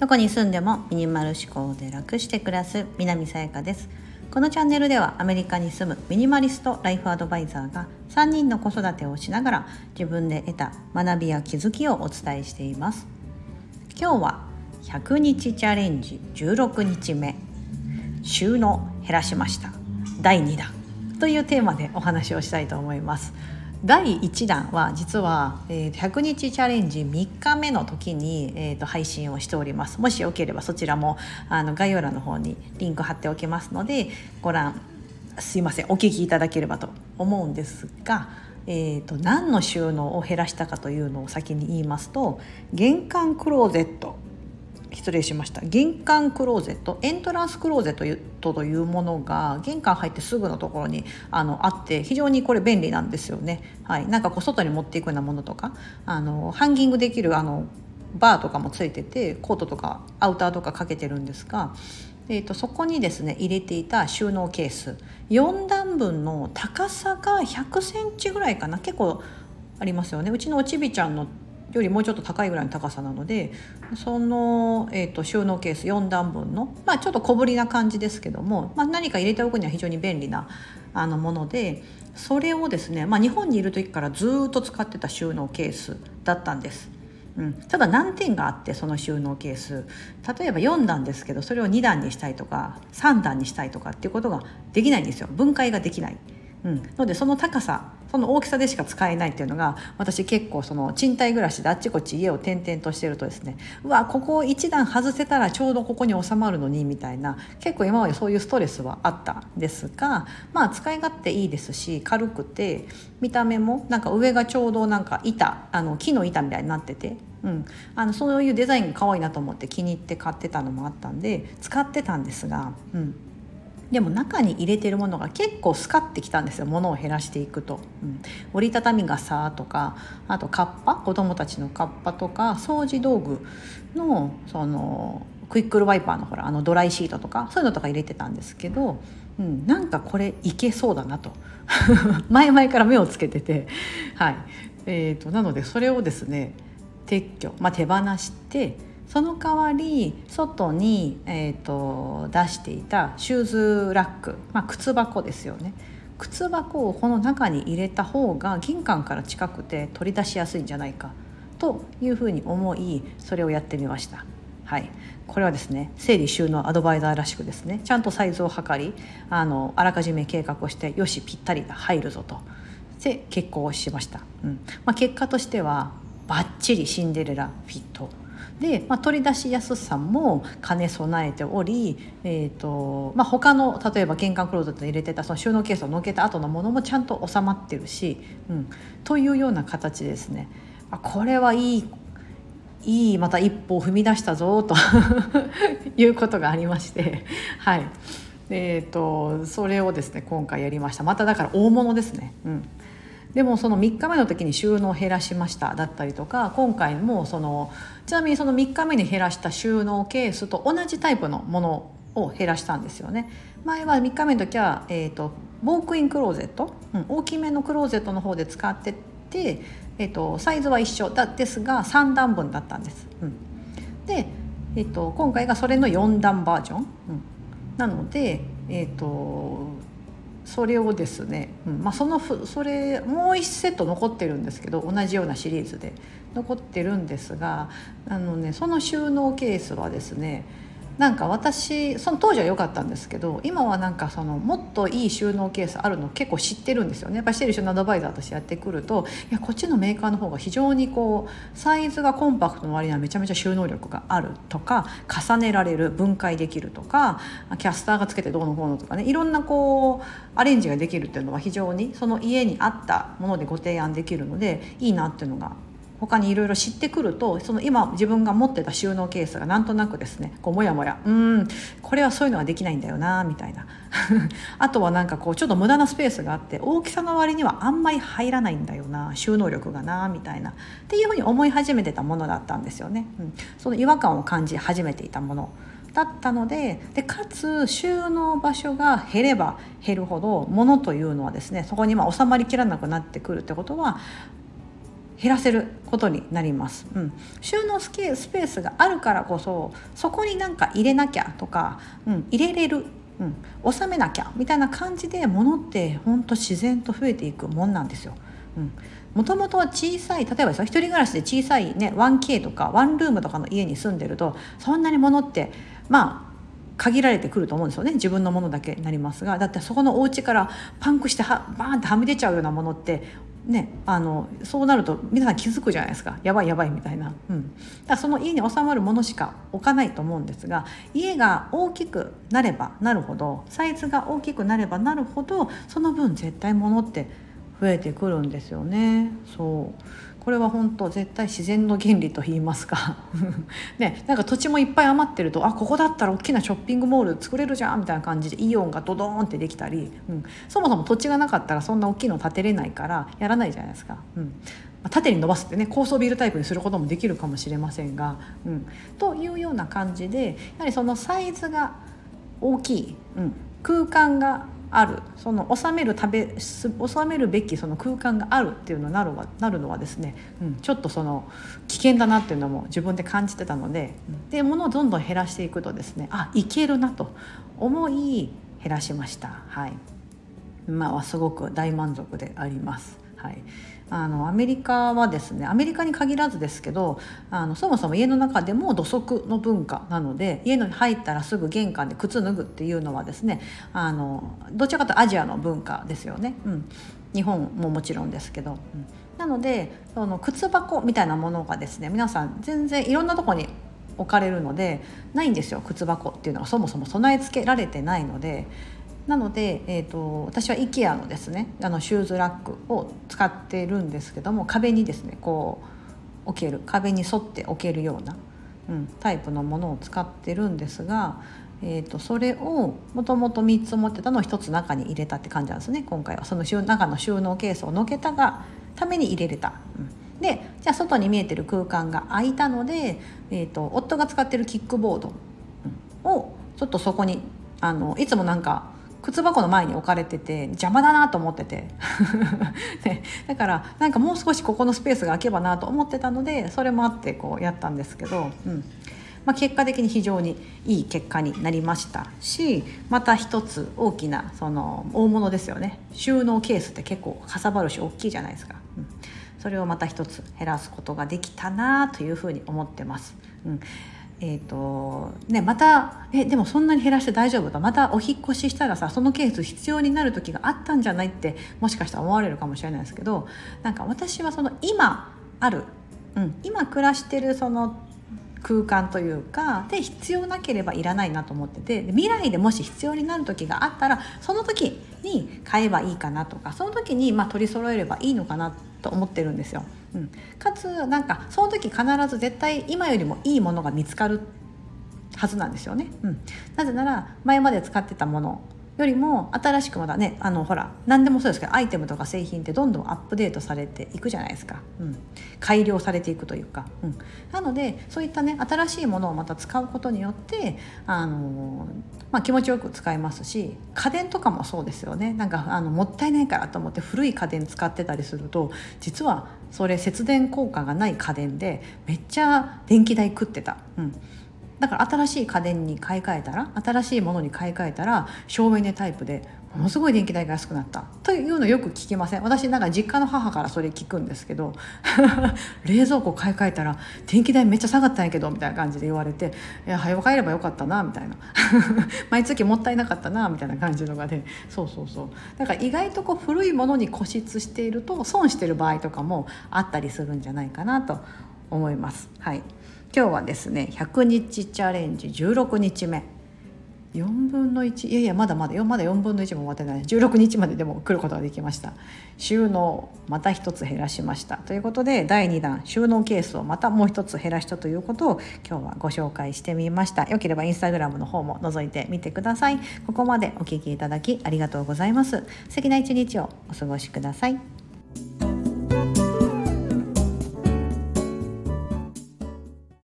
どこに住んでもミニマル思考で楽して暮らす南さやかです。このチャンネルではアメリカに住むミニマリストライフアドバイザーが3人の子育てをしながら自分で得た学びや気づきをお伝えしています。今日は100日チャレンジ16日目。収納減らしました。第2弾。というテーマでお話をしたいと思います。第1弾は実は、えー、100日チャレンジ3日目の時に、えーと、配信をしております。もしよければそちらもあの概要欄の方にリンク貼っておきますのでご覧すいませんお聞きいただければと思うんですが、えーと何の収納を減らしたかというのを先に言いますと玄関クローゼット失礼しました。玄関クローゼットエントランスクローゼットというものが玄関入ってすぐのところにあのあって非常にこれ便利なんですよね。はい、なんかこう外に持っていくようなものとかあのハンギングできるあのバーとかもついててコートとかアウターとかかけてるんですが、えーと、そこにですね入れていた収納ケース。4段分の高さが100センチぐらいかな。結構ありますよね。うちのおちびちゃんのよりもうちょっと高いぐらいの高さなのでその、えーと、収納ケース4段分の、まあ、ちょっと小ぶりな感じですけども、まあ、何か入れておくには非常に便利なあのものでそれをですね、まあ、日本にいる時からずっと使ってた収納ケースだったんです。うん、ただ難点があってその収納ケース例えば4段ですけどそれを2段にしたいとか3段にしたいとかっていうことができないんですよ分解ができない。うん、のでその高さその大きさでしか使えないっていうのが私結構その賃貸暮らしであっちこっち家を転々としてるとですねうわここ1段外せたらちょうどここに収まるのにみたいな結構今までそういうストレスはあったんですがまあ使い勝手いいですし軽くて見た目もなんか上がちょうどなんか板あの木の板みたいになっててうん、あのそういうデザインが可愛いなと思って気に入って買ってたのもあったんで使ってたんですが、うん、でも中に入れてるものが結構スカってきたんですよ。物を減らしていくと、うん、折りたたみ傘とかあとカッパ子供たちのカッパとか掃除道具のそのクイックルワイパーのほらあのドライシートとかそういうのとか入れてたんですけど、うん、なんかこれいけそうだなと。前々から目をつけてて。はい。えーと、なのでそれをですね撤去、まあ、手放してその代わり外に、えーと、出していたシューズラック、まあ、靴箱ですよね。靴箱をこの中に入れた方が玄関から近くて取り出しやすいんじゃないかというふうに思いそれをやってみました。はい、これはですね整理収納アドバイザーらしくですねちゃんとサイズを測りあのあらかじめ計画をしてよしぴったり入るぞと。で結婚をしました、うん。まあ、結果としてはバッチリシンデレラフィット。で、まあ、取り出しやすさも兼ね備えており、えーとまあ、他の例えば玄関クローゼットに入れてたその収納ケースをのけた後のものもちゃんと収まってるし、うん、というような形ですね。あこれはいいいいまた一歩を踏み出したぞと いうことがありましてはいえーとそれをですね今回やりましたまただから大物ですね。うんでもその3日目の時に収納を減らしましただったりとか今回もそのちなみにその3日目に減らした収納ケースと同じタイプのものを減らしたんですよね。前は3日目の時は、えーと、ウォークインクローゼット、うん、大きめのクローゼットの方で使ってて、えーと、サイズは一緒。だですが3段分だったんです、うん、で、えーと、今回がそれの4段バージョン、うん、なのでえっ、ー、とそれをですね、うんまあ、そのそれもう1セット残ってるんですけど同じようなシリーズで残ってるんですがあの、ね、その収納ケースはですねなんか私その当時は良かったんですけど今はなんかそのもっといい収納ケースあるの結構知ってるんですよね。やっぱりしてる収納アドバイザーとしてやってくるといやこっちのメーカーの方が非常にこうサイズがコンパクトの割にはめちゃめちゃ収納力があるとか重ねられる分解できるとかキャスターがつけてどうのこうのとかねいろんなこうアレンジができるっていうのは非常にその家に合ったものでご提案できるのでいいなっていうのが他にいろいろ知ってくるとその今自分が持ってた収納ケースがなんとなくですねこうもやもやうんこれはそういうのはできないんだよなみたいな。あとはなんかこうちょっと無駄なスペースがあって大きさの割にはあんまり入らないんだよな収納力がなみたいな。っていうふうに思い始めてたものだったんですよね。うん、その違和感を感じ始めていたもの。だったのででかつ収納場所が減れば減るほど物というのはですねそこにま収まりきらなくなってくるってことは減らせることになります、うん、収納スペースがあるからこそそこになんか入れなきゃとか、うん、入れれる、うん、収めなきゃみたいな感じで物ってほんと自然と増えていくもんなんですよ。もともとは小さい例えば一人暮らしで小さいね 1K とかワンルームとかの家に住んでるとそんなに物ってまあ限られてくると思うんですよね。自分のものだけになりますが。だってそこのお家からパンクしてはバーンってはみ出ちゃうようなものってね、あのそうなると皆さん気づくじゃないですか。やばいやばいみたいな、うん、だその家に収まるものしか置かないと思うんですが家が大きくなればなるほどサイズが大きくなればなるほどその分絶対物って増えてくるんですよね。そう。これは本当絶対自然の原理と言いますか。ねなんか土地もいっぱい余ってるとあここだったら大きなショッピングモール作れるじゃんみたいな感じでイオンがドドーンってできたり、うん、そもそも土地がなかったらそんな大きいの建てれないからやらないじゃないですか。うん。縦に伸ばすってね高層ビルタイプにすることもできるかもしれませんが、うん、というような感じでやはりそのサイズが大きい、うん、空間があるその収める食べ収めるべきその空間があるっていうのになるなるのはですね、うん、ちょっとその危険だなっていうのも自分で感じてたので、うん、で物をどんどん減らしていくとですねあいけるなと思い減らしました。はいまあ、すごく大満足であります。はい。あのアメリカはですねアメリカに限らずですけどあのそもそも家の中でも土足の文化なので家に入ったらすぐ玄関で靴脱ぐっていうのはですねあのどちらかというとアジアの文化ですよね、うん、日本ももちろんですけど。うん。なのでその靴箱みたいなものがですね皆さん全然いろんなとこに置かれるのでないんですよ。靴箱っていうのはそもそも備え付けられてないので。なので、えーと、私は IKEA のですねあのシューズラックを使ってるんですけども壁にですねこう置ける壁に沿って置けるような、うん、タイプのものを使ってるんですが、えーと、それをもともと3つ持ってたのを1つ中に入れたって感じなんですね今回はその中の収納ケースをのけたがために入れれた。うんでじゃあ外に見えてる空間が空いたので、えーと夫が使ってるキックボードをちょっとそこにあのいつもなんか靴箱の前に置かれてて邪魔だなと思ってて。ね、だからなんかもう少しここのスペースが空けばなと思ってたのでそれもあってこうやったんですけど、うん。まあ、結果的に非常にいい結果になりましたしまた一つ大きなその大物ですよね。収納ケースって結構かさばるし大きいじゃないですか。うん。それをまた一つ減らすことができたなというふうに思ってます。うん、えーとね、またえでもそんなに減らして大丈夫か？またお引越ししたらさそのケース必要になる時があったんじゃないってもしかしたら思われるかもしれないですけどなんか私はその今ある、うん、今暮らしてるその空間というかで必要なければいらないなと思ってて未来でもし必要になる時があったらその時に買えばいいかなとかその時にま取り揃えればいいのかなと思ってるんですよ。うん、かつなんかその時必ず絶対今よりもいいものが見つかるはずなんですよね。うん、なぜなら前まで使ってたものよりも新しくまだねあのほら何でもそうですけどアイテムとか製品ってどんどんアップデートされていくじゃないですか、うん、改良されていくというか、うん、なのでそういったね新しいものをまた使うことによってあの、まあ、気持ちよく使えますし家電とかもそうですよね。なんかあのもったいないからと思って古い家電使ってたりすると実はそれ節電効果がない家電でめっちゃ電気代食ってた。うん。だから新しい家電に買い替えたら新しいものに買い替えたら省エネタイプでものすごい電気代が安くなったというのよく聞きません。私なんか実家の母からそれ聞くんですけど 冷蔵庫買い替えたら電気代めっちゃ下がったんやけどみたいな感じで言われていや早く帰ればよかったなみたいな。毎月もったいなかったなみたいな感じのがで、ね、そうそうそう。だから意外とこう古いものに固執していると損してる場合とかもあったりするんじゃないかなと思います。はい。今日はですね100日チャレンジ16日目。4分の1いやいやまだまだまだ4分の1も終わってない。16日まででも来ることができました。収納また一つ減らしました。ということで第2弾収納ケースをまたもう一つ減らしたということを今日はご紹介してみました。よければインスタグラムの方も覗いてみてください。ここまでお聴きいただきありがとうございます。素敵な一日をお過ごしください。